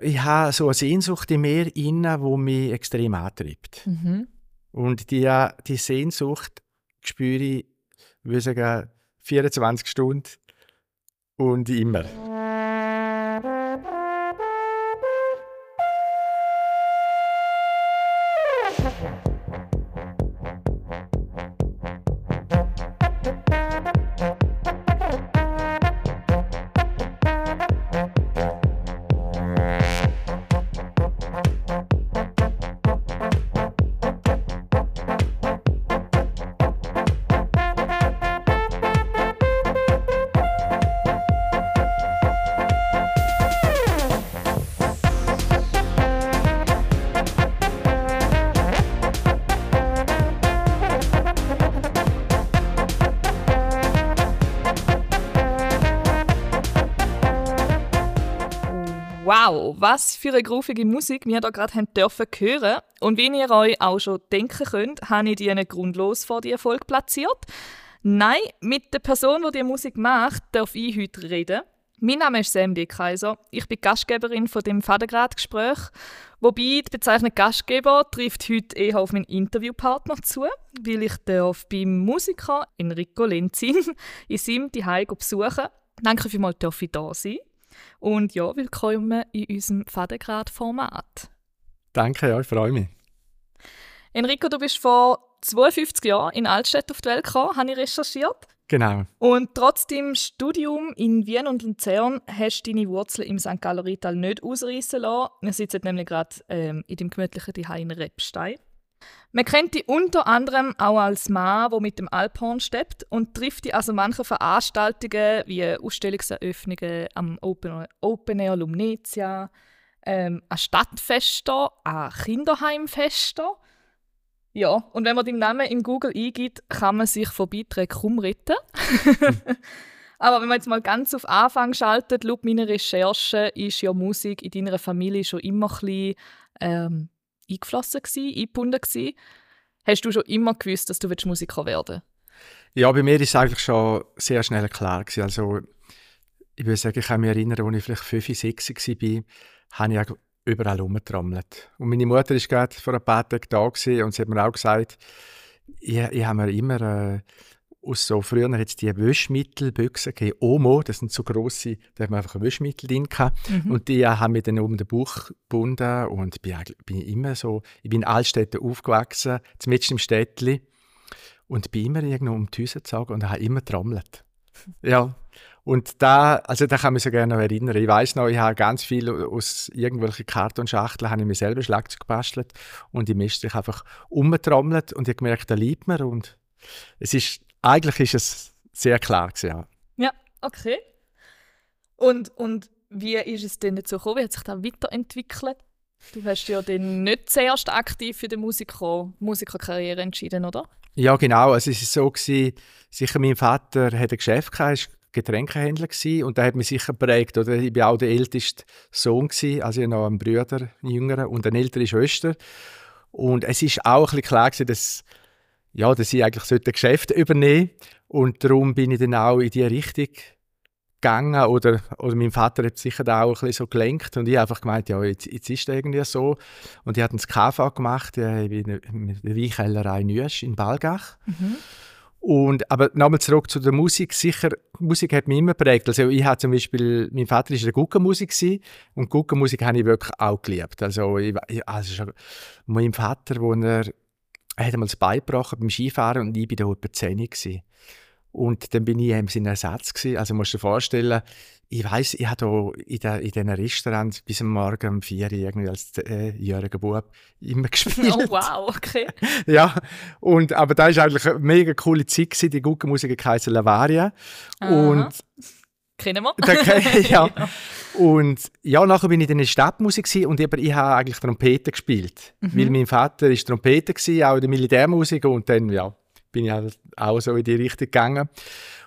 Ich habe so eine Sehnsucht in mir inne, wo mich extrem antreibt. Mhm. Und die, die Sehnsucht spüre ich, würde ich sagen, 24 Stunden und immer. Für eine groovige Musik wir da gerade dürfen hören. Und wie ihr euch auch schon denken könnt, habe ich die nicht grundlos vor die Erfolg platziert. Nein, mit der Person, die die Musik macht, darf ich heute reden. Mein Name ist Sam D. Kaiser. Ich bin Gastgeberin von dem Vatergrad-Gespräch. Wobei die Bezeichnung Gastgeber trifft heute eher auf meinen Interviewpartner zu, weil ich darf beim Musiker Enrico Lenzin in seinem Zuhause besuchen. Danke vielmals, dass ich da sein und ja, willkommen in unserem Fadengrad-Format. Danke, ja, ich freue mich. Enrico, du bist vor 52 Jahren in Altstädt auf die Welt gekommen, habe ich recherchiert. Genau. Und trotz dem Studium in Wien und Luzern hast du deine Wurzeln im St. Galler Rital nicht ausreißen lassen. Wir sitzen nämlich gerade ähm, in dem gemütlichen Zuhause in Repstein. Man kennt die unter anderem auch als Mann, der mit dem Alphorn steppt und trifft die also manche Veranstaltungen wie Ausstellungseröffnungen am Open, Open Air Lumnezia, ähm, an Stadtfesten, an Kinderheimfesten. Ja, und wenn man den Namen in Google eingibt, kann man sich von Beiträgen kaum retten. Aber wenn man jetzt mal ganz auf Anfang schaltet, laut meiner Recherche ist ja Musik in deiner Familie schon immer ein bisschen, ähm, eingeflossen, eingebunden. Gewesen. Hast du schon immer gewusst, dass du Musiker werden Ja, bei mir ist es eigentlich schon sehr schnell klar. Gewesen. Also, ich würde sagen, ich kann mich erinnern, als ich vielleicht 5, 6 war, habe ich überall herumgetrommelt. Und meine Mutter war gerade vor ein paar Tagen da und sie hat mir auch gesagt, ich, ich habe mir immer äh, aus so früher hat es die Wäschmittelbüchsen gegeben, Omo, das sind so grosse, da hat man einfach ein Waschmittel drin gehabt. Mhm. Und die haben mir dann um den Bauch gebunden und ich bin, bin immer so, ich bin in Altstädten aufgewachsen, zumindest im Städtli und bin immer irgendwo um die Häuser gezogen und habe immer trommelt. Ja, und da, also da kann ich mich so gerne noch erinnern. Ich weiß noch, ich habe ganz viel aus irgendwelchen Kartonschachteln habe ich mir selber Schlagzeug gebastelt und ich mischte einfach umgetrommelt und ich habe gemerkt, da liebt mir und es ist eigentlich ist es sehr klar gewesen, ja. Ja, okay. Und, und wie ist es denn dazu gekommen? Wie hat sich das weiterentwickelt? Du hast ja dann nicht zuerst aktiv für die Musiker, Musikerkarriere entschieden, oder? Ja, genau. Also es war so, gewesen, sicher mein Vater hatte ein Geschäft, gehabt, Getränkehändler gewesen, und der hat mich sicher geprägt. Oder? Ich war auch der älteste Sohn, gewesen, also ich noch einen Bruder, einen jüngeren, und eine ältere Schwester. Und es war auch ein bisschen klar, gewesen, dass ja, dass ich eigentlich sollte Geschäfte übernehmen und darum bin ich dann auch in diese Richtung gegangen oder, oder mein Vater hat sicher da auch ein bisschen so gelenkt und ich habe einfach gemeint, ja, jetzt, jetzt ist es irgendwie so und ich habe das KV gemacht äh, in der Weinkellerei Nüsch in Balgach. Mhm. Und, aber nochmal zurück zu der Musik. Sicher, Musik hat mich immer prägt. Also ich habe zum Beispiel, mein Vater war der Guggenmusik und Guggenmusik habe ich wirklich auch geliebt. Also, ich, also mein Vater, wo er er hat einmal das Bein gebrochen beim Skifahren und ich war da etwa 10 gewesen. Und dann bin ich in seinem Ersatz gewesen. Also musst du dir vorstellen, ich weiss, ich habe hier in, der, in diesen Restaurants bis am Morgen um 4 Uhr irgendwie als äh, jähriger Bub immer gespielt. Oh wow, okay. ja, und, aber da war eigentlich eine mega coole Zeit gewesen. Die gute Musik heisst Lavaria. Aha. Und Kennen wir. ja. ja. Und ja, nachher bin ich dann in der Stadtmusik und eben, ich habe eigentlich Trompete gespielt. Mhm. Weil mein Vater war Trompete, auch in der Militärmusik und dann, ja, bin ich halt auch so in die Richtung gegangen.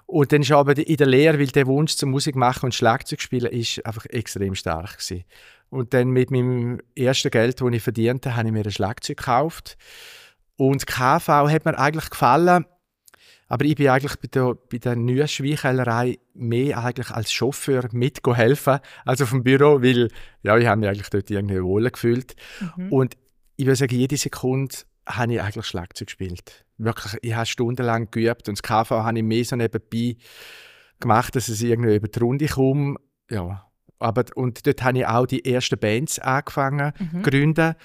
Und dann ist aber in der Lehre, weil der Wunsch zum Musik machen und Schlagzeug spielen ist einfach extrem stark gewesen. Und dann mit meinem ersten Geld, das ich verdiente, habe ich mir ein Schlagzeug gekauft. Und KV hat mir eigentlich gefallen, Aber ich bin eigentlich bei der, bei der neuen Schweichhellerei mehr eigentlich als Chauffeur mithelfen als auf dem Büro, weil ja, ich habe mich eigentlich dort irgendwie wohl gefühlt. Mhm. Und ich würde sagen, jede Sekunde habe ich eigentlich Schlagzeug gespielt. Wirklich, ich habe stundenlang geübt und das KV habe ich mehr so nebenbei gemacht, dass es irgendwie über die Runde komme. Ja, aber, und dort habe ich auch die ersten Bands angefangen mhm. gründen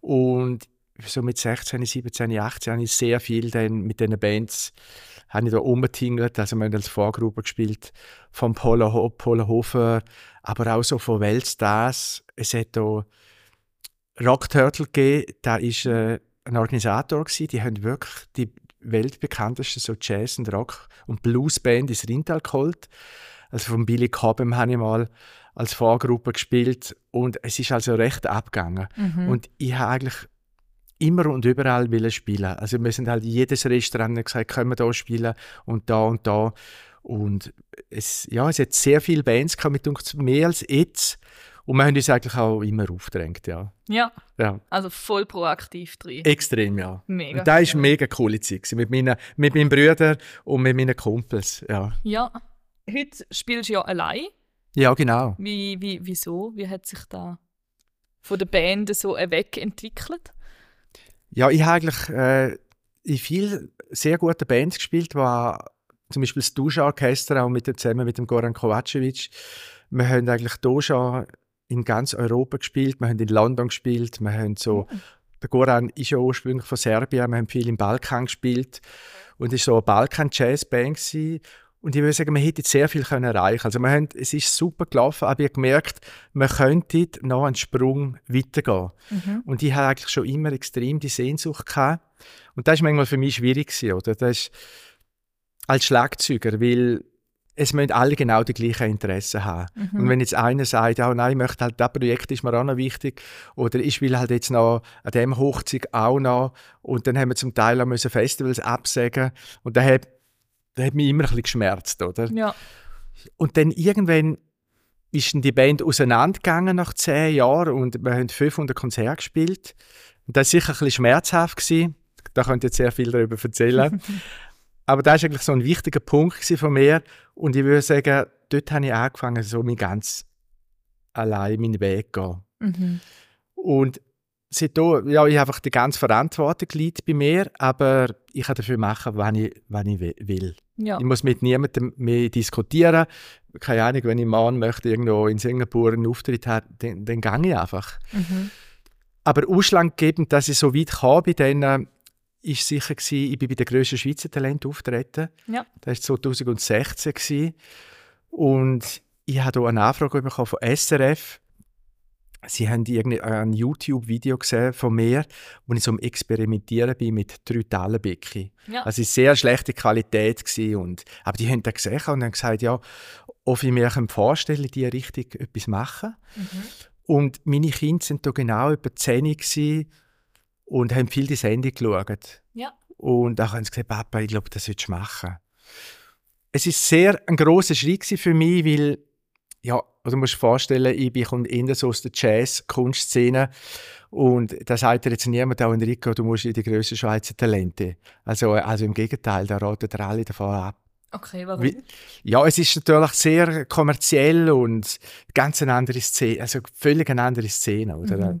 und so mit 16, 17, 18 habe ich sehr viel dann mit diesen Bands habe ich da umgetingelt. Also wir haben als Vorgruppe gespielt von Polo, Polo Hofer, aber auch so von Weltstars. Es hat da Rock Turtle gegeben, da ist äh, ein Organisator gewesen, die haben wirklich die weltbekanntesten so Jazz und Rock und Bluesband ins Rintal geholt. Also von Billy Cobham habe ich mal als Vorgruppe gespielt und es ist also recht abgegangen. Mhm. Und ich habe eigentlich immer und überall wollen spielen. Also wir sind halt jedes Restaurant gesagt, können wir da spielen und da und da. Und es, ja, es hat sehr viele Bands gehabt, mit uns mehr als jetzt. Und wir haben uns eigentlich auch immer aufgedrängt, ja. Ja. ja. Also voll proaktiv drin. Extrem, ja. Mega. Und das war mega coole Zeit mit meinen, mit meinen Brüdern und mit meinen Kumpels, ja. Ja. Heute spielst du ja allein. Ja, genau. Wie, wie, wieso? Wie hat sich da von der Band so wegentwickelt? Ja, ich habe eigentlich äh, in vielen sehr guten Bands gespielt, war zum Beispiel das Duscha-Orchester, auch mit, zusammen mit dem Goran Kovacevic. Wir haben eigentlich hier schon in ganz Europa gespielt, wir haben in London gespielt, wir haben so, mhm. der Goran ist ja ursprünglich von Serbien, wir haben viel im Balkan gespielt. Und war so eine Balkan-Jazz-Band und ich würde sagen, wir hätten sehr viel können erreichen Also wir haben, es ist super gelaufen, aber ich habe gemerkt, wir könnten noch einen Sprung weitergehen. Mhm. Und ich habe eigentlich schon immer extrem die Sehnsucht gehabt. Und das ist manchmal für mich schwierig gewesen, oder? Das ist als Schlagzeuger, weil es müssen alle genau die gleichen Interessen haben. Mhm. Und wenn jetzt einer sagt, oh nein, ich möchte halt, das Projekt ist mir auch noch wichtig, oder ich will halt jetzt noch an dem Hochzeit auch noch, und dann haben wir zum Teil auch müssen Festivals absagen, und dann hat das hat mich immer ein bisschen geschmerzt, oder? Ja. Und dann irgendwann ist die Band auseinandergegangen nach zehn Jahren und wir haben 500 Konzerte gespielt. Und das war sicher ein bisschen schmerzhaft. Gewesen. Da könnt ihr jetzt sehr viel darüber erzählen. Aber das war eigentlich so ein wichtiger Punkt von mir. Und ich würde sagen, dort habe ich angefangen, so mich ganz allein meinen Weg zu gehen. Mhm. Und seitdem, ja, ich einfach die ganze Verantwortung liegt bei mir, aber ich kann dafür machen, was ich, was ich will. Ja. Ich muss mit niemandem mehr diskutieren. Keine Ahnung, wenn ich morgen möchte irgendwo in Singapur einen Auftritt haben, dann, dann gehe ich einfach. Mhm. Aber ausschlaggebend, dass ich so weit kam bei denen, ist sicher gewesen, ich bin bei der grössten Schweizer Talent auftreten. Ja. Das war 2016 gewesen. und ich habe hier eine Anfrage bekommen von SRF Sie haben ein YouTube-Video gesehen von mir, wo ich so am Experimentieren bin mit drei Tallenbecken. Ja. Also es war sehr schlechte Qualität und aber die haben das gesehen und haben gesagt, ja, ob ich mir vorstellen die richtig etwas machen. Mhm. Und meine Kinder sind da genau über 10 und haben viel die Sendung geschaut. Ja. Und dann haben sie gesagt, Papa, ich glaube, das willst du machen. Es ist sehr ein großer Schritt für mich, weil ja, also du musst dir vorstellen, ich komme eher so aus der Jazz-Kunstszene und da sagt dir jetzt niemand, auch Enrico, du musst in die grössten Schweizer Talente. Also, also im Gegenteil, da raten dir alle davon ab. Okay, warum? Wie, ja, es ist natürlich sehr kommerziell und ganz eine andere Szene, also völlig eine andere Szene, oder? Mhm.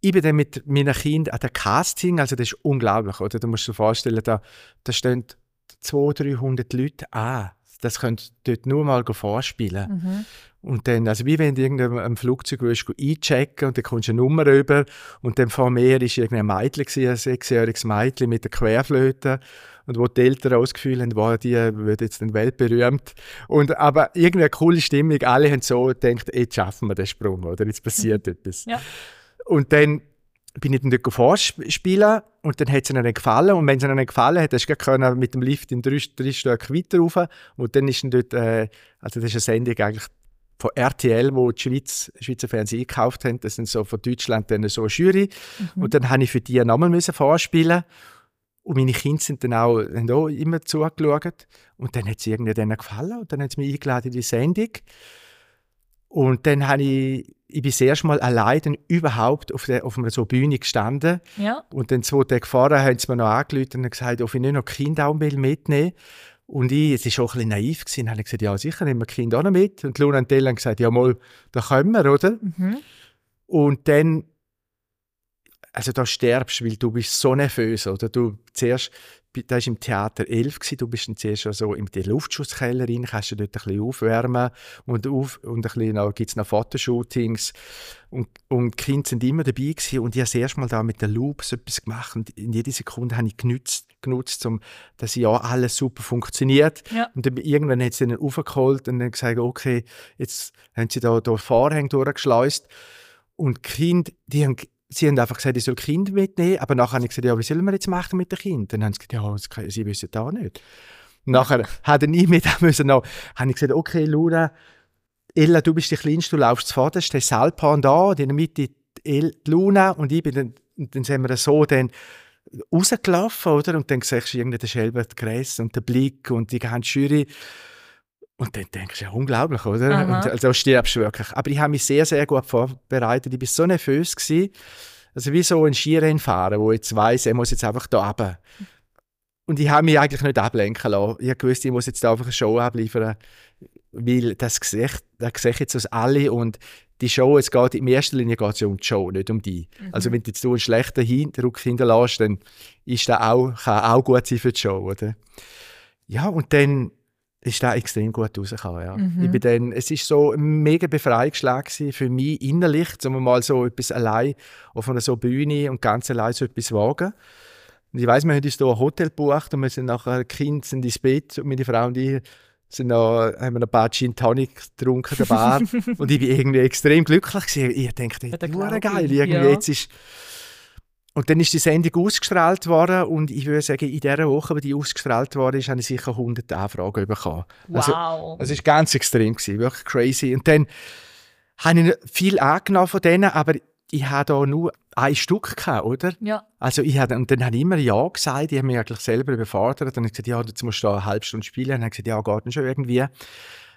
Ich bin dann mit meinen Kindern an der Casting, also das ist unglaublich, oder? Du musst dir vorstellen, da, da stehen 200, 300 Leute an das könnt dort nur mal vorspielen. Mhm. Und dann, also wie wenn du irgendein Flugzeug willst, einchecken und dann kommst du eine Nummer rüber und dann vor mir war irgendein Mädchen, ein sechsjähriges Mädchen mit der Querflöte und wo die Eltern ausgefühlt haben, wow, die wird jetzt dann weltberühmt. Und, aber irgendwie eine coole Stimmung, alle haben so gedacht, jetzt schaffen wir den Sprung, oder jetzt passiert etwas. Ja. Und dann bin ich dann dort vorspielen und dann hat es ihnen gefallen und wenn es ihnen gefallen hat, hast du mit dem Lift in drei, drei Stück weiter rauf und dann ist dann dort, äh, also das ist eine Sendung eigentlich von RTL, wo die Schweiz, Schweizer Fernsehen gekauft haben, das sind so von Deutschland dann so eine Jury mhm. und dann habe ich für die nochmal müssen vorspielen und meine Kinder sind dann auch, haben auch immer zugeschaut und dann hat es irgendwie denen gefallen und dann hat es mich eingeladen in die Sendung Und dann habe ich, ich bin das erste Mal allein überhaupt auf, der, auf einer so Bühne gestanden. Ja. Und dann zwei Tage vorher haben sie mir noch angerufen und gesagt, ob ich nicht noch Kinder auch mitnehmen Und ich, es war auch ein bisschen naiv, gewesen, habe ich gesagt, ja sicher, nehmen wir Kinder auch noch mit. Und Luna und Dell haben gesagt, ja mal, da können wir, oder? Mhm. Und dann, also da stirbst du, weil du bist so nervös, oder? Du zuerst, da war im Theater 11, gewesen, du bist dann zuerst so in die Luftschutzkeller rein, kannst du dort ein bisschen aufwärmen und, auf, und ein bisschen gibt es noch Fotoshootings. Und, und die Kinder sind immer dabei gewesen und ich habe das erste Mal da mit der Loop so etwas gemacht und in jeder Sekunde habe ich genutzt, genutzt um, dass ja alles super funktioniert. Ja. und dann, irgendwann hat sie dann aufgeholt und dann gesagt, okay, jetzt haben sie da, da Vorhänge durchgeschleust. Und die Kinder, die haben, sie haben einfach gesagt, ich soll Kinder mitnehmen, aber nachher habe ich gesagt, ja, wie sollen wir jetzt machen mit den Kindern? Dann haben sie gesagt, ja, sie wissen da nicht. Nachher hat er nie mit müssen noch, habe ich gesagt, okay, Luna, Ella, du bist die Kleinste, du laufst zuvorderst, der Salpan da, in der Mitte die, Luna und ich bin dann, dann sind wir so dann rausgelaufen, oder? Und dann siehst du irgendwie den Schelbert Gress und den Blick und die ganze Jury. Und dann denkst du, ja, unglaublich, oder? Aha. Und also stirbst du wirklich. Aber ich habe mich sehr, sehr gut vorbereitet. Ich war so nervös. Gewesen. Also wie so ein Skirennen fahren, wo jetzt weiss, er muss jetzt einfach da runter. Und ich habe mich eigentlich nicht ablenken lassen. Ich wusste, ich muss jetzt da einfach eine Show abliefern, weil das ich, das ich jetzt aus alle und die Show, es geht, in erster Linie geht es ja um die Show, nicht um die. Also wenn du jetzt so einen schlechten Eindruck hinterlässt, dann ist das auch, kann auch gut sein für die Show, oder? Ja, und dann ist das extrem gut rausgekommen, ja. Mhm. Ich bin dann, es ist so ein mega Befreiungsschlag für mich innerlich, um mal so etwas allein auf einer so Bühne und ganz allein so etwas wagen. Und ich weiss, wir haben uns hier ein Hotel gebucht und wir sind nachher, Kinder sind ins Bett und meine Frau und ich sind noch, haben ein paar Gin Tonic getrunken der Bar und ich bin irgendwie extrem glücklich gewesen. Ich dachte, das ist geil, irgendwie Ja. jetzt ist und dann ist die Sendung ausgestrahlt worden und ich würde sagen, in dieser Woche, wo die ausgestrahlt worden ist, habe ich sicher 100 Anfragen bekommen. Also, Wow. es war ganz extrem, gewesen, wirklich crazy. Und dann habe ich viel angenommen von denen, aber ich hatte da nur ein Stück, gehabt, oder? ja. Also ich hatte, und dann habe ich immer Ja gesagt, ich habe mich eigentlich selber überfordert. Dann habe ich gesagt, ja, jetzt musst du da eine halbe Stunde spielen. Dann habe ich gesagt, ja, geht dann schon irgendwie.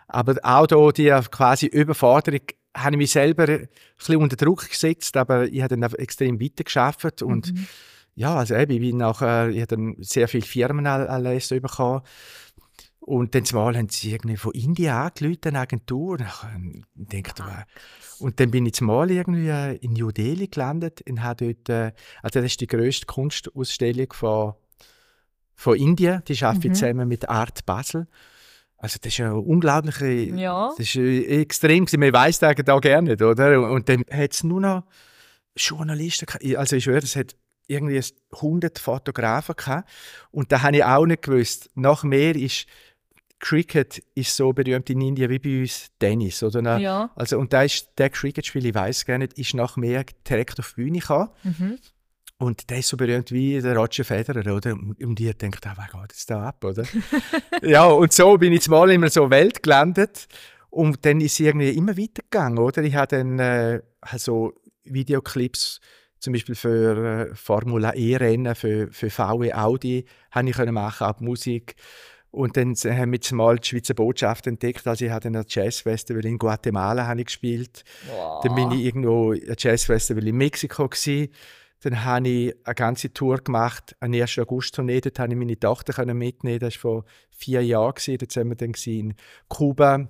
Aber auch da die quasi Überforderung habe ich mich selber ein bisschen unter Druck gesetzt, aber ich habe dann extrem weitergearbeitet und Mhm. ja, also eben, ich bin nachher, ich habe dann sehr viele Firmen alles bekommen. Und dann zumal haben sie irgendwie von Indien angerufen, eine Agentur. Und ich dachte, wow. Und dann bin ich zumal irgendwie äh, in New Delhi gelandet und habe dort, äh, also das ist die grösste Kunstausstellung von, von Indien. Die arbeite Mhm. ich zusammen mit Art Basel. Also das ist eine unglaubliche, Ja. das ist äh, extrem gewesen. Man weiss das da gerne nicht, oder? Und, und dann hat es nur noch Journalisten Also ich schwöre, es hat irgendwie 100 Fotografen gehabt. Und da habe ich auch nicht gewusst. Nach mir ist Cricket ist so berühmt in Indien wie bei uns Tennis, oder? Ja. Also, und da ist der Cricket-Spiel, ich weiß gar nicht, ist nach mir direkt auf die Bühne gekommen. Mhm. Und der ist so berühmt wie der Roger Federer, oder? Und ich denkt, ah, was geht jetzt da ab, oder? ja, und so bin ich jetzt mal einer so Welt gelandet. Und dann ist es irgendwie immer weitergegangen, oder? Ich habe dann äh, also Videoclips zum Beispiel für äh, Formula E-Rennen, für, für VW Audi, habe ich können machen, auch Musik. Und dann haben wir mal die Schweizer Botschaft entdeckt. Also ich hatte ein Jazzfestival in Guatemala habe ich gespielt. Wow. Dann bin ich irgendwo ein Jazzfestival in Mexiko gsi. Dann habe ich eine ganze Tour gemacht, eine 1. August-Tournee. Dort konnte ich meine Tochter mitnehmen. Das war vor vier Jahren. Dort waren wir dann in Kuba,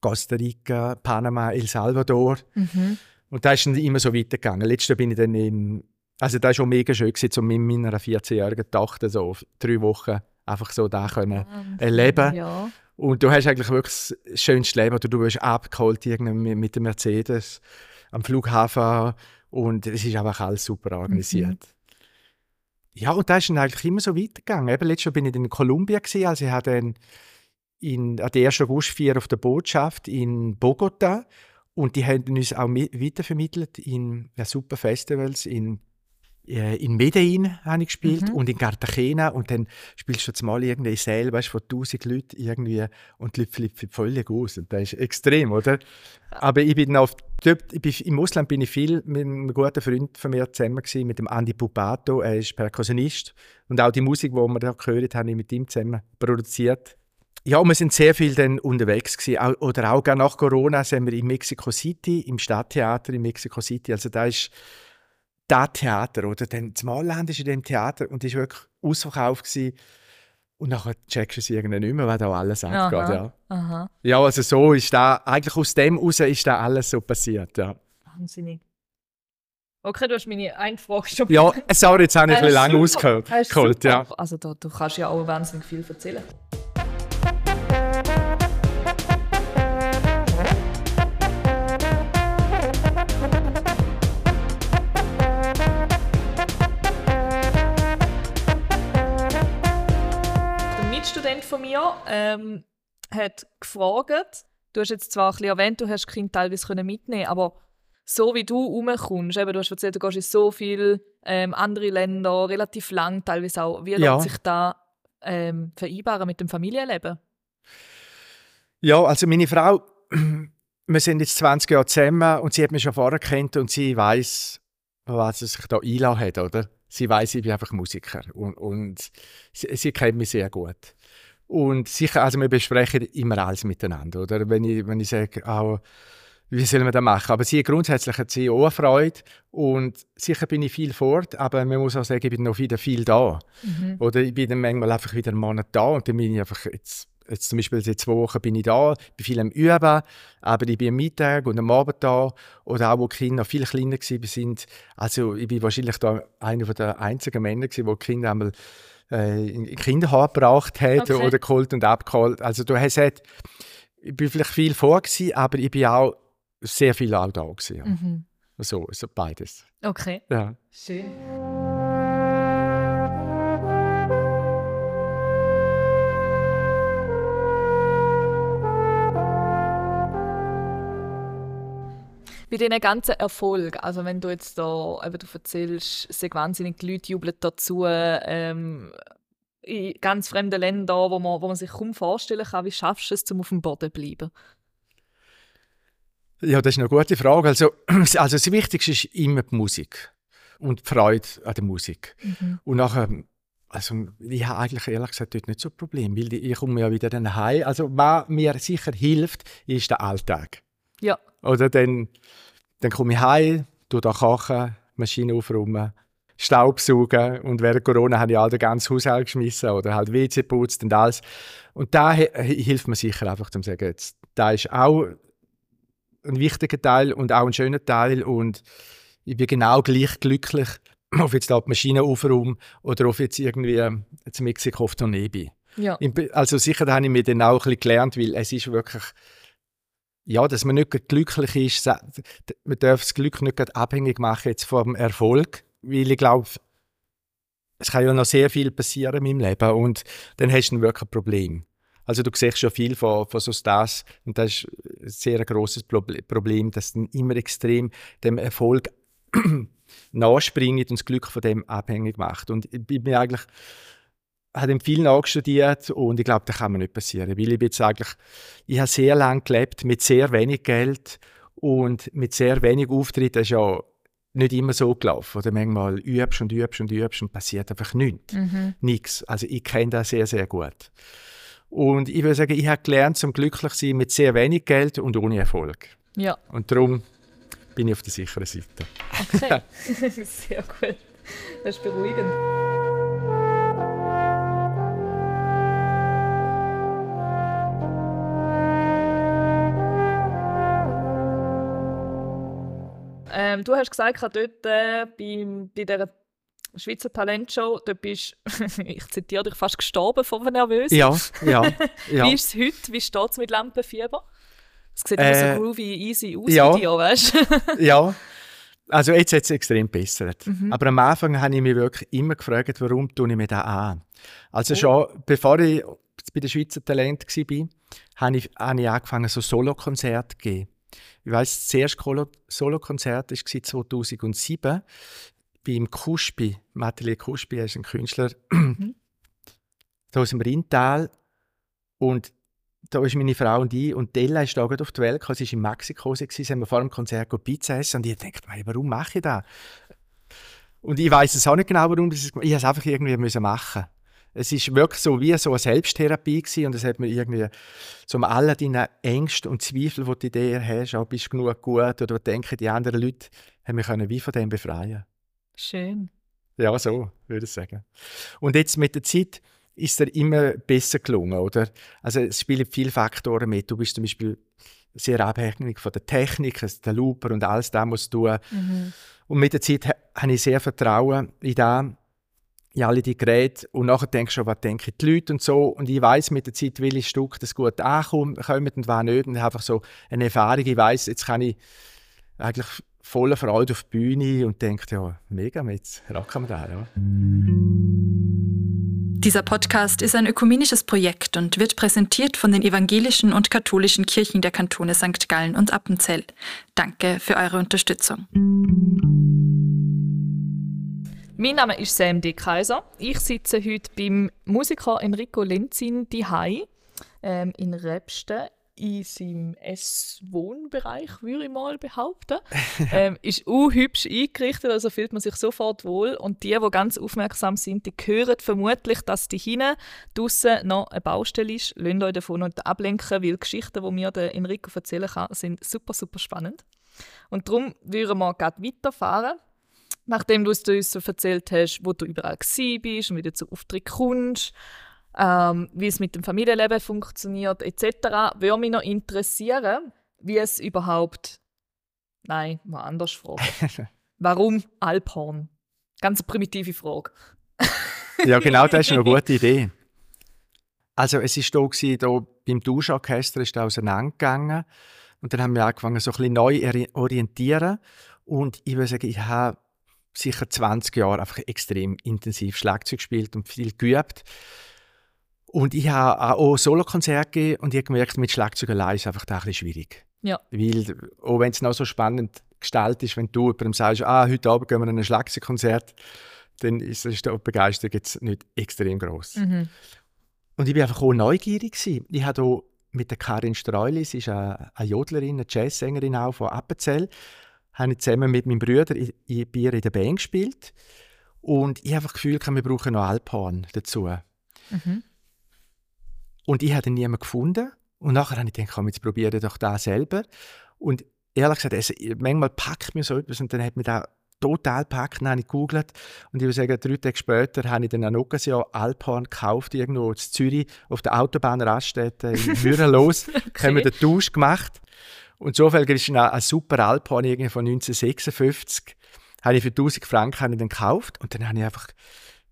Costa Rica, Panama, El Salvador. Mhm. Und da ist dann immer so weitergegangen. Letztes Jahr bin ich dann in... Also das war schon mega schön, um mit meiner 14-jährigen Tochter so drei Wochen einfach so da können erleben. Ja. Und du hast eigentlich wirklich das schönste Leben. Du wirst abgeholt mit dem Mercedes am Flughafen und es ist einfach alles super organisiert. Ja, und da ist dann eigentlich immer so weitergegangen. Eben, letztes Jahr bin ich in Kolumbien, gewesen, also ich habe dann in, an der 1. August auf der Botschaft in Bogota und die haben uns auch mi- weitervermittelt in ja, super Festivals in in Medellin habe ich gespielt Mhm. und in Cartagena und dann spielst du jetzt mal irgendwie in Säle, weißt, von 1000 Leuten irgendwie und die Leute flippen völlig aus und das ist extrem, oder? Aber ich bin auf dort, ich bin, im Ausland bin ich viel mit einem guten Freund von mir zusammen gewesen, mit dem Andy Pupato, er ist Perkussionist und auch die Musik, die wir da gehört haben, habe ich mit ihm zusammen produziert. ja, wir sind sehr viel dann unterwegs gewesen. Oder auch nach Corona sind wir in Mexico City, im Stadttheater in Mexico City. Also da ist das Theater, oder? Dann das Malland ist in dem Theater und ist wirklich ausverkauft gewesen. Und nachher checkst du es irgendwie nicht mehr, was da alles abgeht. Ja. Aha. ja, also so ist da, eigentlich aus dem heraus ist da alles so passiert, ja. Wahnsinnig. Okay, du hast meine eine Frage schon Ja, sorry, jetzt habe ich ein bisschen lange ausgeholt. Ja. Also da, du kannst ja auch wahnsinnig viel erzählen. Ähm, hat gefragt, du hast jetzt zwar ein bisschen erwähnt, du hast Kind teilweise mitnehmen aber so wie du rumkommst, eben, du hast erzählt, du gehst in so viele ähm, andere Länder, relativ lang teilweise auch. Wie ja. lässt sich da ähm, vereinbaren mit dem Familienleben? Ja, also meine Frau, wir sind jetzt 20 Jahre zusammen und sie hat mich schon vorher kennt und sie weiß, was sie sich da einlassen hat, oder? Sie weiß, ich bin einfach Musiker und, und sie, sie kennt mich sehr gut. Und sicher, also wir besprechen immer alles miteinander, oder? Wenn ich, wenn ich sage, auch, wie sollen wir das machen? Aber sie grundsätzlich hat sie auch Freude und sicher bin ich viel fort, aber man muss auch sagen, ich bin noch wieder viel da. Mhm. Oder ich bin dann manchmal einfach wieder einen Monat da und dann bin ich einfach jetzt Jetzt zum Beispiel seit zwei Wochen bin ich da, bin viel am Üben, aber ich bin am Mittag und am Abend da. Oder auch, wo die Kinder noch viel kleiner waren. Also ich bin wahrscheinlich da einer der einzigen Männer, gewesen, wo die Kinder einmal äh, in Kinderhaar gebracht hat okay. oder geholt und abgeholt. Also du hast halt, ich bin vielleicht viel vor gewesen, aber ich bin auch sehr viel auch da gewesen. Ja. Mhm. So, so beides. Okay. Ja. Schön. Bei diesen ganzen Erfolg, also wenn du jetzt da, eben du erzählst, sehr wahnsinnig die Leute jubeln dazu, ähm, in ganz fremden Ländern, wo man, wo man sich kaum vorstellen kann, wie schaffst du es, um auf dem Boden zu bleiben? Ja, das ist eine gute Frage. Also, also das Wichtigste ist immer die Musik und die Freude an der Musik. Mhm. Und nachher, also ich habe eigentlich ehrlich gesagt dort nicht so ein Problem, weil ich komme ja wieder dann heim. Also was mir sicher hilft, ist der Alltag. Ja. Oder dann, dann komme ich heim, tue da kochen, Maschine aufräumen, Staubsaugen und während Corona habe ich all den ganzen Haushalt geschmissen oder halt WC putzt und alles. Und da hilft mir sicher einfach zu sagen, jetzt, da ist auch ein wichtiger Teil und auch ein schöner Teil und ich bin genau gleich glücklich, ob jetzt da die Maschine aufräume oder ob jetzt irgendwie jetzt Mexiko auf Tournee bin. Ja. Also sicher habe ich mir dann auch ein bisschen gelernt, weil es ist wirklich ja, dass man nicht glücklich ist, man darf das Glück nicht abhängig machen jetzt vom Erfolg, weil ich glaube, es kann ja noch sehr viel passieren in meinem Leben und dann hast du wirklich ein Problem. Also du siehst schon viel von, von so Stars und das ist ein sehr großes Problem, dass dann immer extrem dem Erfolg nachspringt und das Glück von dem abhängig macht. Und ich bin mir eigentlich habe viel nachstudiert und ich glaube, das kann mir nicht passieren, weil ich bin jetzt eigentlich, ich habe sehr lange gelebt mit sehr wenig Geld und mit sehr wenig Auftritt. Das ist ja nicht immer so gelaufen. Oder manchmal übst und übst und übst und passiert einfach nichts. Mhm. Nichts. Also ich kenne das sehr, sehr gut. Und ich würde sagen, ich habe gelernt, zum glücklich sein mit sehr wenig Geld und ohne Erfolg. Ja. Und darum bin ich auf der sicheren Seite. Okay, sehr gut. Das ist beruhigend. Ähm, du hast gesagt, dort äh, bei, bei dieser Schweizer Talentshow, da bist ich zitiere dich, fast gestorben von nervös. Ja, ja. ja. Wie ist es heute? Wie steht es mit Lampenfieber? Es sieht immer äh, so groovy, easy aus ja, dir, weißt du? ja. Also jetzt hat es extrem besser. Mhm. Aber am Anfang habe ich mich wirklich immer gefragt, warum tue ich mir das an? Also oh. schon bevor ich bei der Schweizer Talent war, habe ich, habe ich angefangen, so Solokonzerte zu geben. Ich weiß, das erste Solokonzert war 2007 beim Kuspi, Matelier Kuspi, ist ein Künstler mhm. aus dem Rheintal. Und da ist meine Frau und ich und Della ist da auf die Welt gekommen. Sie war in Mexiko, sie haben wir vor dem Konzert Pizza essen und ich dachte, warum mache ich das? Und ich weiß es auch nicht genau, warum. Ich musste es einfach irgendwie machen Es ist wirklich so wie so eine Selbsttherapie gewesen und es hat mir irgendwie zum all deinen Ängsten und Zweifeln, die du dir hast, auch bist du genug gut oder denken die anderen Leute, haben mich können wie von dem befreien. Schön. Ja, so würde ich sagen. Und jetzt mit der Zeit ist es immer besser gelungen, oder? Also es spielen viele Faktoren mit. Du bist zum Beispiel sehr abhängig von der Technik, also der Looper und alles das musst du tun. Mhm. Und mit der Zeit habe ich sehr Vertrauen in das, in alle die Geräte und nachher denkst du schon, was denken die Leute und so und ich weiß mit der Zeit, welches Stück das gut ankommt und was nicht und einfach so eine Erfahrung, ich weiß jetzt kann ich eigentlich voller Freude auf die Bühne und denke, ja, mega, jetzt rocken wir da, ja. Dieser Podcast ist ein ökumenisches Projekt und wird präsentiert von den evangelischen und katholischen Kirchen der Kantone St. Gallen und Appenzell. Danke für eure Unterstützung. Mein Name ist Sam D. Kaiser. Ich sitze heute beim Musiker Enrico Lenzin Dihai ähm, in Rebsten in seinem Ess-Wohnbereich, würde ich mal behaupten. ähm, ist hübsch eingerichtet, also fühlt man sich sofort wohl. Und die, die ganz aufmerksam sind, die hören vermutlich, dass die hinten draussen noch eine Baustelle ist. Lasst euch davon nicht ablenken, weil die Geschichten, die mir der Enrico erzählen kann, sind super, super spannend. Und darum würden wir gerade weiterfahren. Nachdem du uns so erzählt hast, wo du überall bist und wie du zu Auftritt kommst ähm, wie es mit dem Familienleben funktioniert etc. Würde mich noch interessieren, wie es überhaupt. Nein, mal anders fragen. Warum Alphorn? Ganz primitive Frage. ja, genau, das ist eine gute Idee. Also es ist da, gewesen, da beim Duschorchester ist da auseinandergegangen und dann haben wir angefangen so ein bisschen neu orientieren und ich würde sagen, ich habe sicher 20 Jahre einfach extrem intensiv Schlagzeug gespielt und viel geübt und ich habe auch Solokonzerte gegeben und ich habe gemerkt, mit Schlagzeug allein ist einfach ein bisschen schwierig. Ja. Weil, auch wenn es noch so spannend gestaltet ist, wenn du jemandem sagst, ah, heute Abend gehen wir in ein Schlagzeugkonzert, dann ist, ist die Begeisterung jetzt nicht extrem groß. Mhm. Und ich war einfach auch neugierig. Gewesen. Ich habe hier mit der Karin Streulis, sie ist eine, eine Jodlerin, eine Jazzsängerin auch von Appenzell, habe ich zusammen mit meinem Bruder in, in Bier in der Band gespielt. Und ich habe einfach das Gefühl, wir brauchen noch Alphorn dazu. Mhm. Und ich habe dann niemanden gefunden. Und nachher habe ich gedacht, komm, jetzt probiere doch da selber. Und ehrlich gesagt, also, manchmal packt mir so etwas und dann hat mir da total gepackt. Dann habe ich gegoogelt und ich würde sagen, drei Tage später habe ich dann ein Occasion Alphorn gekauft, irgendwo in Zürich auf der Autobahnraststätte in Würenlos. okay. haben wir den Tausch gemacht. Und zufällig ist ein, ein super Alphorn von 1956. Habe ich für 1000 Franken habe ich dann gekauft und dann habe ich einfach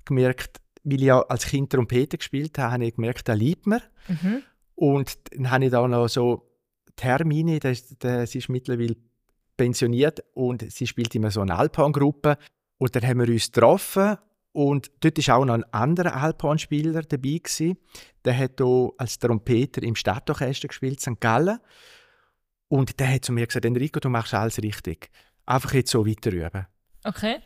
gemerkt, weil ich ja als Kind Trompete gespielt habe, habe ich gemerkt, das liebt mir. Mhm. Und dann habe ich da noch so Termine, das, das ist mittlerweile pensioniert und sie spielt immer so eine Alphorn-Gruppe. Und dann haben wir uns getroffen und dort war auch noch ein anderer Alphorn-Spieler dabei. Gewesen. Der hat hier als Trompeter im Stadtorchester gespielt, St. Gallen. Und der hat zu mir gesagt, Enrico, du machst alles richtig. Einfach jetzt so weiter üben. Okay.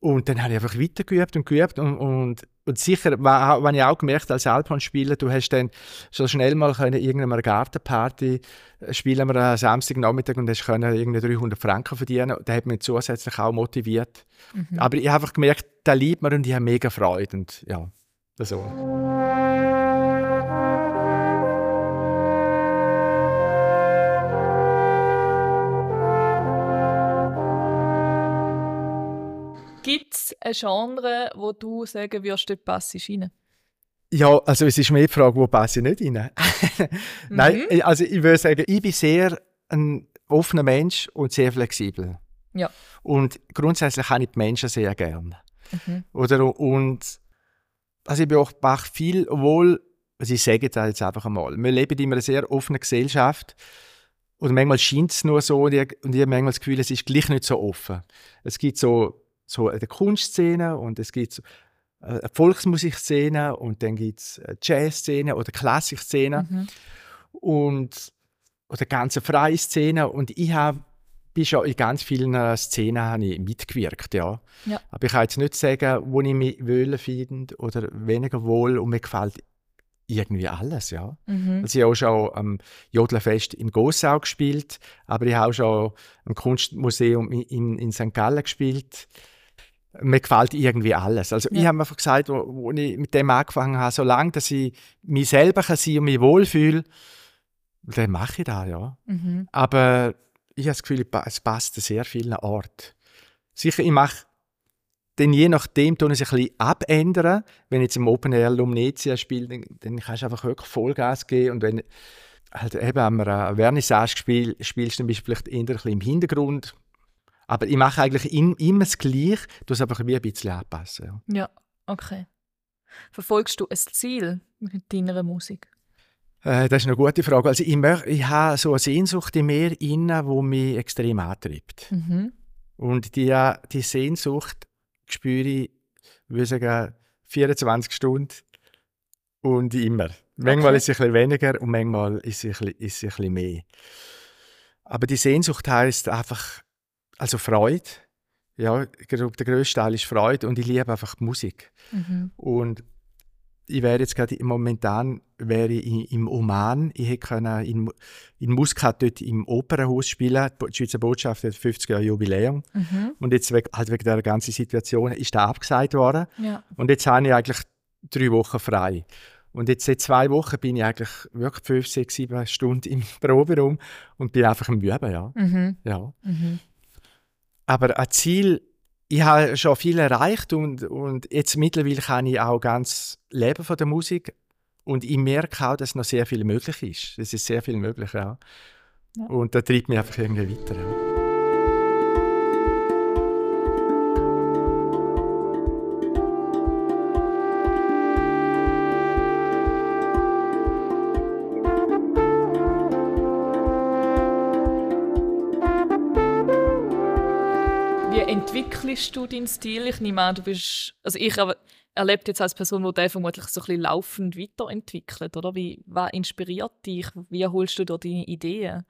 Und dann habe ich einfach weitergeübt und geübt und, und, und sicher, wenn ich auch gemerkt als Alphorn-Spieler, du hast dann so schnell mal können irgendeiner Gartenparty äh, spielen wir am Samstagnachmittag und hast können irgendwie 300 Franken verdienen. Das hat mich zusätzlich auch motiviert. Mhm. Aber ich habe einfach gemerkt, da liebt mir und ich habe mega Freude und ja, so. Gibt es ein Genre, wo du sagen würdest, dort passt rein? Ja, also es ist mehr die Frage, wo passe ich nicht rein? Nein, mhm. also ich würde sagen, ich bin sehr ein offener Mensch und sehr flexibel. Ja. Und grundsätzlich habe ich die Menschen sehr gern. Mhm. Oder, und also ich beobachte viel, obwohl, also ich sage das jetzt einfach einmal, wir leben in einer sehr offenen Gesellschaft und manchmal scheint es nur so und ich, und ich habe manchmal das Gefühl, es ist gleich nicht so offen. Es gibt so so eine Kunstszene und es gibt äh, eine Volksmusikszene und dann gibt es Jazzszene oder Klassikszene mhm. und oder ganze freie Szene und ich habe bin schon in ganz vielen äh, Szenen habe ich mitgewirkt, ja. ja. Aber ich kann jetzt nicht sagen, wo ich mich wohl finde oder weniger wohl und mir gefällt irgendwie alles, ja. Mhm. Also ich habe auch schon am Jodlerfest in Gossau gespielt, aber ich habe auch schon am Kunstmuseum in, in, in St. Gallen gespielt mir gefällt irgendwie alles. Also ja. ich habe mir einfach gesagt, wo, wo, ich mit dem angefangen habe, solange dass ich mich selber kann sein und mich wohlfühle, dann mache ich das, ja. Mhm. Aber ich habe das Gefühl, es passt an sehr vielen Orten. Sicher, ich mache dann je nachdem tun sich ein bisschen abändern. Wenn jetzt im Open Air Lumnezia spielt, dann, dann kannst du einfach wirklich Vollgas geben und wenn halt eben an einer Vernissage spiel, spielst, dann bist du vielleicht eher ein bisschen im Hintergrund. Aber ich mache eigentlich in, immer das Gleiche, du es einfach wie ein bisschen anpassen. Ja. ja, okay. Verfolgst du ein Ziel mit deiner Musik? Äh, das ist eine gute Frage. Also ich, möchte, ich habe so eine Sehnsucht in mir, die mich extrem antreibt. Mhm. Und die, die Sehnsucht spüre ich, würde sagen, 24 Stunden und immer. Manchmal okay. ist es ein bisschen weniger und manchmal ist es ein bisschen, ist es ein bisschen mehr. Aber die Sehnsucht heißt einfach, also Freude. Ja, der größte Teil ist Freude und ich liebe einfach die Musik. Mhm. Und ich wäre jetzt gerade momentan wäre ich im Oman. Ich hätte können in, in Muscat dort im Opernhaus spielen. Die Schweizer Botschaft hat 50 Jahre Jubiläum. Mhm. Und jetzt halt wegen der ganzen Situation ist da abgesagt worden. Ja. Und jetzt habe ich eigentlich drei Wochen frei. Und jetzt seit zwei Wochen bin ich eigentlich wirklich fünf, sechs, sieben Stunden im Proberaum und bin einfach am Üben, ja. Mhm. ja. Mhm. Aber ein Ziel ich habe schon viel erreicht und, und jetzt mittlerweile kann ich auch ganz leben von der Musik und ich merke auch, dass noch sehr viel möglich ist. Es ist sehr viel möglich, ja. ja. Und da treibt mich einfach irgendwie weiter. Entwickelst du deinen Stil? Ich nehme an, du bist, also ich erlebe jetzt als Person, die den vermutlich so ein bisschen laufend weiterentwickelt, oder? Wie, was inspiriert dich? Wie holst du da deine Ideen?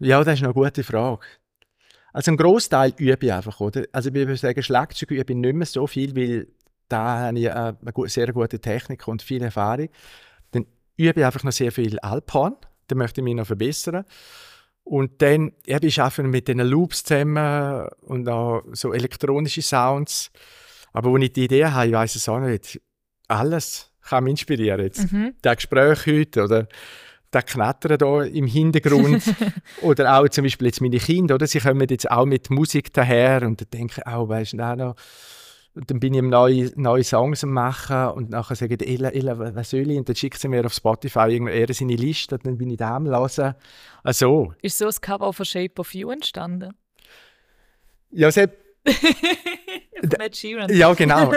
Ja, das ist eine gute Frage. Also ein Großteil übe ich einfach, oder? Also ich würde sagen, Schlagzeug übe ich nicht mehr so viel, weil da habe ich eine sehr gute Technik und viel Erfahrung. Dann übe ich einfach noch sehr viel Alphorn, da möchte ich mich noch verbessern. Und dann, ja, ich arbeite mit diesen Loops zusammen und auch so elektronische Sounds. Aber wenn ich die Idee habe, ich weiß es auch nicht, alles kann mich inspirieren. Jetzt. Mhm. Das Gespräch heute oder das Knattern hier im Hintergrund oder auch zum Beispiel jetzt meine Kinder, oder? sie kommen jetzt auch mit Musik daher und denken, oh, weißt du, noch und dann bin ich neue, neue Songs am machen und nachher sagen die, Ella, Ella, was soll ich? Und dann schickt sie mir auf Spotify eher seine Liste und dann bin ich da am hören. Also. Ist so das Cover von Shape of You entstanden? Ja, es ja, genau.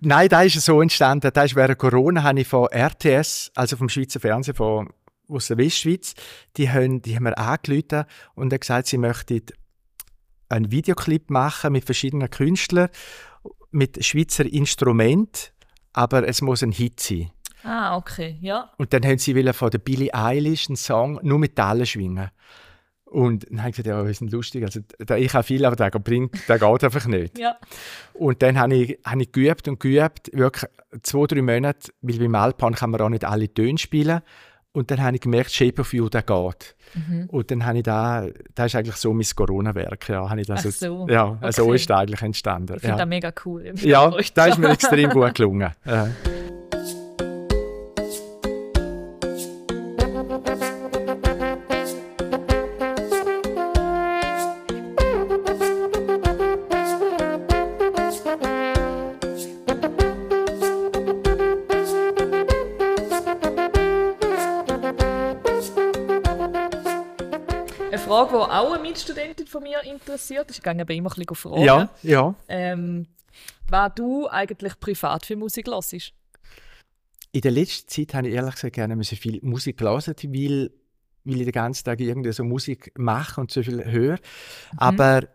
Nein, da ist so entstanden. Da ist während Corona habe ich von RTS, also vom Schweizer Fernsehen von, aus der Westschweiz, die haben, die haben mir angerufen und haben gesagt, sie möchten einen Videoclip machen mit verschiedenen Künstlern mit Schweizer Instrument, aber es muss ein Hit sein. Ah, okay, ja. Und dann haben sie von der Billie Eilish einen Song nur mit Teilen schwingen. Und dann habe ich gesagt, ja, das ist lustig. Also, ich habe viel, aber der, bringt, der geht einfach nicht. ja. Und dann habe ich, habe ich geübt und geübt, wirklich zwei, drei Monate, weil beim Alpan kann man auch nicht alle Töne spielen. Und dann habe ich gemerkt, Shape of You, der geht. Mhm. Und dann habe ich da, das ist eigentlich so mein Corona-Werk, ja, habe ich das Ach so. Jetzt, ja, okay. so ist das eigentlich entstanden. Ich finde ja. das mega cool. Ja, das ist mir extrem gut gelungen. Ja. Von mir interessiert. Ich gehe aber immer ein bisschen fragen. Ja, ja. Ähm, was du eigentlich privat für Musik hörst? In der letzten Zeit habe ich ehrlich gesagt gerne so viel Musik gelesen, weil, weil ich den ganzen Tag irgendwie so Musik mache und so viel höre. Mhm. Aber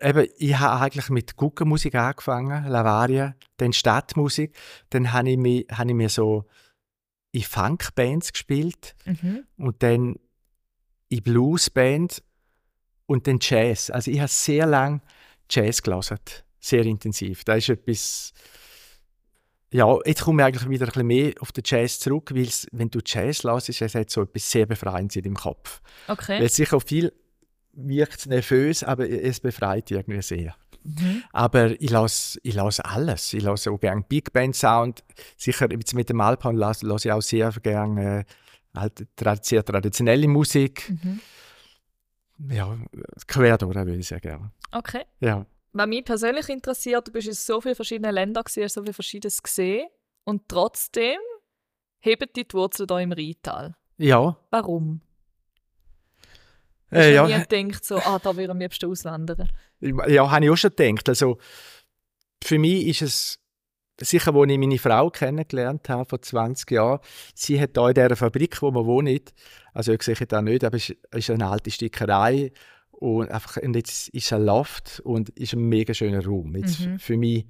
eben, ich habe eigentlich mit Guckenmusik angefangen, Lavaria, dann Stadtmusik. Dann habe ich, mich, habe ich mir so in Funkbands gespielt mhm. und dann in Bluesband und dann Jazz. Also ich habe sehr lange Jazz gelesen, sehr intensiv. Da ist etwas ja, jetzt komme ich eigentlich wieder ein bisschen mehr auf den Jazz zurück, weil wenn du Jazz hörst, es hat so etwas sehr Befreiendes in deinem Kopf. Okay. Weil sicher viel wirkt nervös, aber es befreit irgendwie sehr. Mhm. Aber ich lasse ich las alles. Ich lasse auch gerne Big Band Sound. Sicher jetzt mit dem Alphorn lasse las ich auch sehr gerne äh, halt sehr traditionelle Musik. Mhm. Ja, quer durch, würde ich sagen. Okay. Ja. Was mich persönlich interessiert, du bist in so vielen verschiedenen Ländern gesehen, hast so viel Verschiedenes gesehen und trotzdem heben die Wurzeln hier im Rheintal. Ja. Warum? Äh, ja. nie gedacht, so, ah, da würde ich am liebsten auswandern? Ja, habe ich auch schon gedacht. Also, für mich ist es sicher, als ich meine Frau kennengelernt habe, vor 20 Jahren, sie hat hier in dieser Fabrik, wo wir wohnen, also ich sehe das nicht, aber es ist eine alte Stickerei und, einfach, und jetzt ist ein Loft und ist ein mega schöner Raum jetzt mhm. für mich.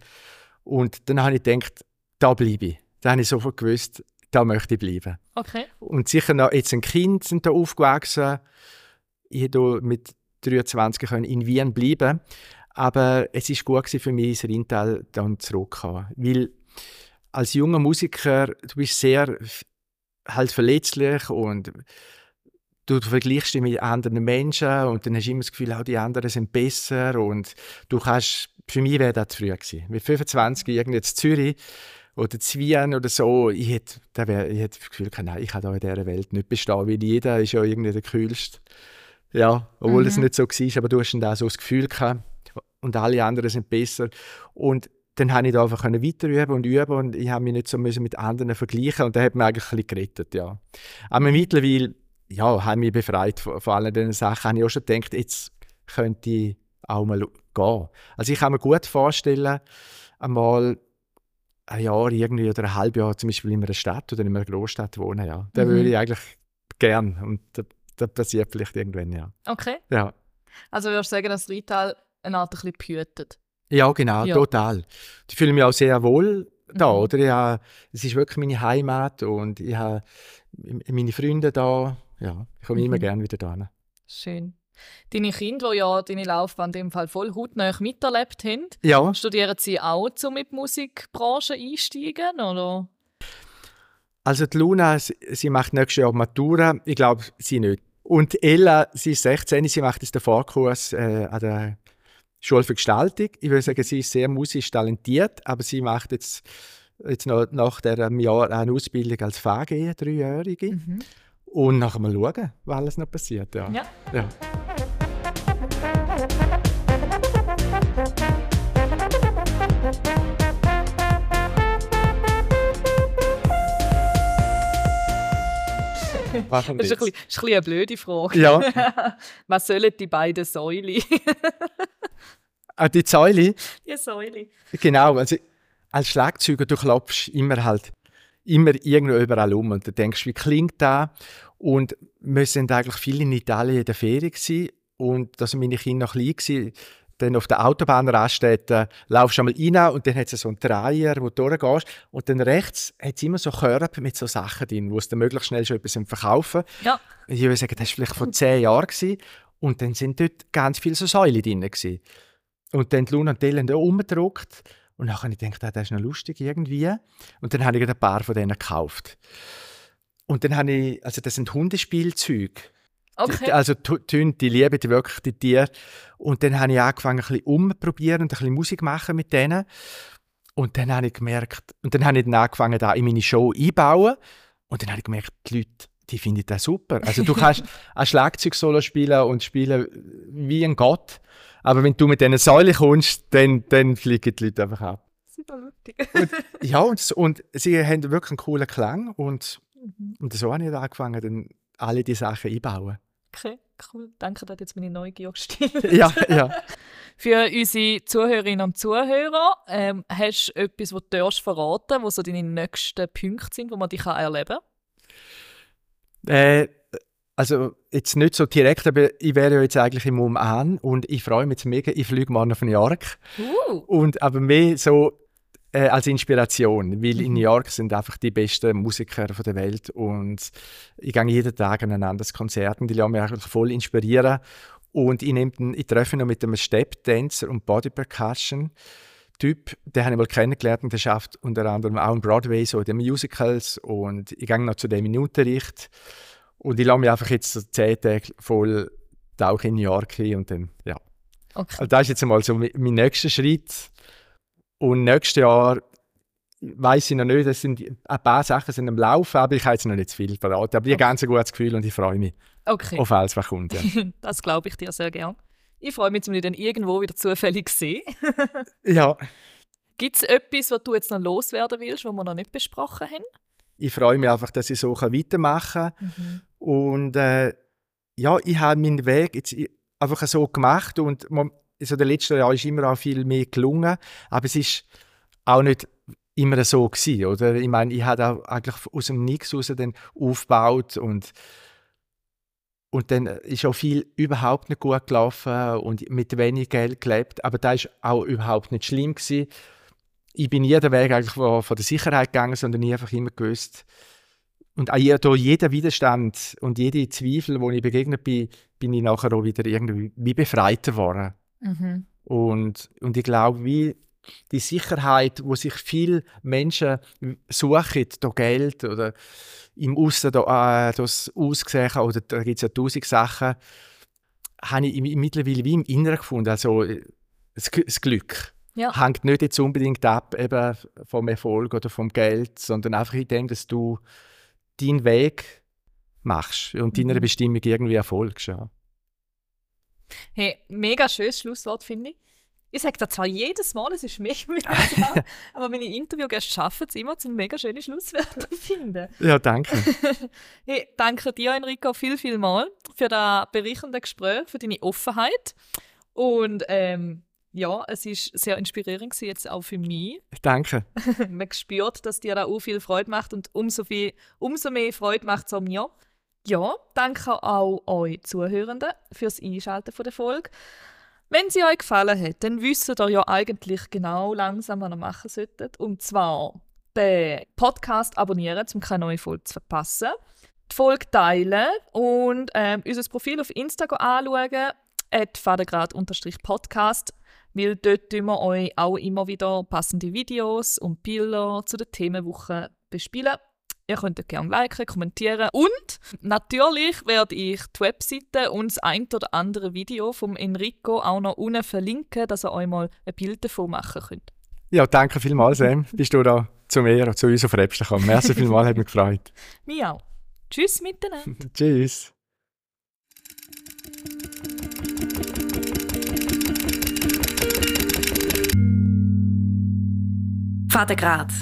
Und dann habe ich gedacht, da bleibe ich. Da habe ich sofort gewusst, da möchte ich bleiben. Okay. Und sicher noch jetzt ein Kind sind da aufgewachsen. Ich konnte mit 23 in Wien bleiben. Aber es war gut für mich, ins Rheintal dann zurückzukommen. Weil als junger Musiker, du bist sehr halt verletzlich und du vergleichst dich mit anderen Menschen und dann hast du immer das Gefühl, auch die anderen sind besser und du kannst, für mich wäre das zu früh gewesen. Mit 25 irgendwie jetzt Zürich oder Zwien oder so, ich hätte, da wär, ich hätte das Gefühl, nein, ich kann da in dieser Welt nicht bestehen, weil jeder ist ja irgendwie der Kühlste. Ja, obwohl mhm. es nicht so war, aber du hast dann auch so das Gefühl gehabt und alle anderen sind besser. Und dann konnte ich da einfach weiter üben und üben und ich habe mich nicht so mit anderen vergleichen und da hat mir eigentlich ein bisschen gerettet, ja. Aber mittlerweile, ja, habe mich befreit von, von all diesen Sachen, habe ich auch schon gedacht, jetzt könnte ich auch mal gehen. Also ich kann mir gut vorstellen, einmal ein Jahr irgendwie oder ein halbes Jahr zum Beispiel in einer Stadt oder in einer Großstadt wohnen, ja. Da mhm. würde ich eigentlich gern und das passiert vielleicht irgendwann, ja. Okay. Ja. Also würdest du sagen, dass Rital eine Art ein bisschen behütet? Ja, genau, ja. total. Ich fühle mich auch sehr wohl da, mhm. oder? Habe, es ist wirklich meine Heimat und ich habe meine Freunde da. Ja, ich komme mhm. immer gerne wieder da. Schön. Deine Kinder, die ja deine Laufbahn in dem Fall voll hautnah miterlebt haben, ja. studieren sie auch, um mit der Musikbranche einsteigen, oder? Also die Luna, sie macht nächstes Jahr Matura. Ich glaube, sie nicht. Und Ella, sie ist 16, sie macht jetzt den Vorkurs äh, an der Schule für Gestaltung. Ich würde sagen, sie ist sehr musisch talentiert, aber sie macht jetzt, jetzt noch nach diesem Jahr eine Ausbildung als VG, dreijährige. Mhm. Und nachher mal schauen, was alles noch passiert. Ja. ja. ja. das ist ein, bisschen, ist ein bisschen eine blöde Frage. Ja. Was sollen die beiden Säule? ah, die Säule? Die Säule. Genau, also als Schlagzeuger, du klopfst immer halt immer irgendwo überall um und du denkst, wie klingt das? Und wir sind eigentlich viel in Italien in der Ferien gewesen, und da sind meine Kinder noch klein gewesen, dann auf der Autobahnraststätte laufst du einmal rein und dann hat es so einen Dreier, wo du durchgehst. Und dann rechts hat es immer so Körbe mit so Sachen drin, wo es dann möglichst schnell schon etwas verkaufen Ja. Ich würde sagen, das war vielleicht vor zehn Jahren. Gewesen. Und dann sind dort ganz viele so Säulen drin. Gewesen. Und dann die Luna und Dylan da umgedruckt. Und dann habe ich gedacht, ah, das ist noch lustig irgendwie. Und dann habe ich ein paar von denen gekauft. Und dann habe ich, also das sind Hundespielzeuge. Okay. Also die, die lieben die wirklich die Tiere. Und dann habe ich angefangen, ein bisschen umzuprobieren und ein bisschen Musik machen mit denen. Und dann habe ich gemerkt, und dann habe ich dann angefangen, da in meine Show einzubauen. Und dann habe ich gemerkt, die Leute, die finden das super. Also du kannst ein Schlagzeug-Solo spielen und spielen wie ein Gott. Aber wenn du mit diesen Säulen kommst, dann, dann fliegen die Leute einfach ab. Super lustig. und, ja, und, und sie haben wirklich einen coolen Klang. Und, mhm. und so habe ich angefangen, dann alle diese Sachen einzubauen. Okay, cool. Danke, das hat jetzt meine Neugier gestillt. ja, ja. Für unsere Zuhörerinnen und Zuhörer, ähm, hast du etwas, was du verraten was so deine nächsten Punkte sind, wo man dich erleben kann? Äh, also jetzt nicht so direkt, aber ich wäre ja jetzt eigentlich im Oman und ich freue mich jetzt mega, ich fliege morgen auf New York. Uh. Und aber mehr so äh, als Inspiration, weil in New York sind einfach die besten Musiker der Welt und ich gehe jeden Tag an ein anderes Konzert und die lassen mich eigentlich voll inspirieren und ich, den, ich treffe noch mit einem Step-Dancer und Body Percussion Typ, den habe ich mal kennengelernt und der schafft unter anderem auch im Broadway so die Musicals und ich gehe noch zu dem in Unterricht und ich lasse mich einfach jetzt so zehn Tage voll tauchen in New York hin und dann, ja. Okay. Also das ist jetzt einmal so mein nächster Schritt. Und nächstes Jahr weiß ich noch nicht, es sind ein paar Sachen sind am Laufen, aber ich habe jetzt noch nicht zu viel verraten. Aber ich habe ganz ein gutes Gefühl und ich freue mich okay. auf alles, was kommt. Ja. das glaube ich dir sehr gerne. Ich freue mich, dass wir dann irgendwo wieder zufällig sehen. ja. Gibt es etwas, was du jetzt noch loswerden willst, was wir noch nicht besprochen haben? Ich freue mich einfach, dass ich so weitermachen kann. Mhm. Und äh, ja, ich habe meinen Weg jetzt einfach so gemacht und man, also der letzten Jahr ist immer auch viel mehr gelungen, aber es ist auch nicht immer so gewesen, oder? Ich meine, ich habe auch eigentlich aus dem Nix raus dann aufgebaut und und dann ist auch viel überhaupt nicht gut gelaufen und mit wenig Geld gelebt, aber das ist auch überhaupt nicht schlimm gewesen. Ich bin nie den Weg eigentlich von, von der Sicherheit gegangen, sondern ich einfach immer gewusst, und auch durch jeden Widerstand und jede Zweifel, wo ich begegnet bin, bin ich nachher auch wieder irgendwie wie befreiter geworden. Mhm. Und, und ich glaube, wie die Sicherheit, wo sich viele Menschen suchen, durch Geld oder im Aussen da, äh, das Aussehen oder da gibt es ja tausend Sachen, habe ich mittlerweile wie im Inneren gefunden. Also das, das Glück ja. hängt nicht jetzt unbedingt ab eben vom Erfolg oder vom Geld, sondern einfach in dem, dass du deinen Weg machst und mhm. deiner Bestimmung irgendwie erfolgst. Ja. Hey, mega schönes Schlusswort, finde ich. Ich sage das zwar jedes Mal, es ist mega mega aber meine Interviewgäste schaffen es immer, zum mega schöne Schlusswörter zu finden. Ja, danke. hey, danke dir, Enrico, viel, viel mal für das berichtende Gespräch, für deine Offenheit. Und ähm, ja, es ist sehr inspirierend jetzt auch für mich. Danke. Man spürt, dass dir da auch viel Freude macht und umso, viel, umso mehr Freude macht es auch mir. Ja, danke auch euch Zuhörenden fürs Einschalten von der Folge. Wenn sie euch gefallen hat, dann wisst ihr ja eigentlich genau langsam, was ihr machen solltet. Und zwar den Podcast abonnieren, um keine neue Folge zu verpassen. Die Folge teilen und ähm, unser Profil auf Instagram anschauen, fadengrad-podcast, weil dort wir euch auch immer wieder passende Videos und Bilder zu der Themenwoche bespielen. Ihr könnt gerne liken, kommentieren. Und natürlich werde ich die Webseite und das ein oder andere Video vom Enrico auch noch unten verlinken, dass ihr euch mal ein Bild davon machen könnt. Ja, danke vielmals, Sam. Bist du da zu mir und zu uns auf Rebsten gekommen. Merci vielmals, hat mich gefreut. Mir auch. Tschüss miteinander. Tschüss. Vatergrad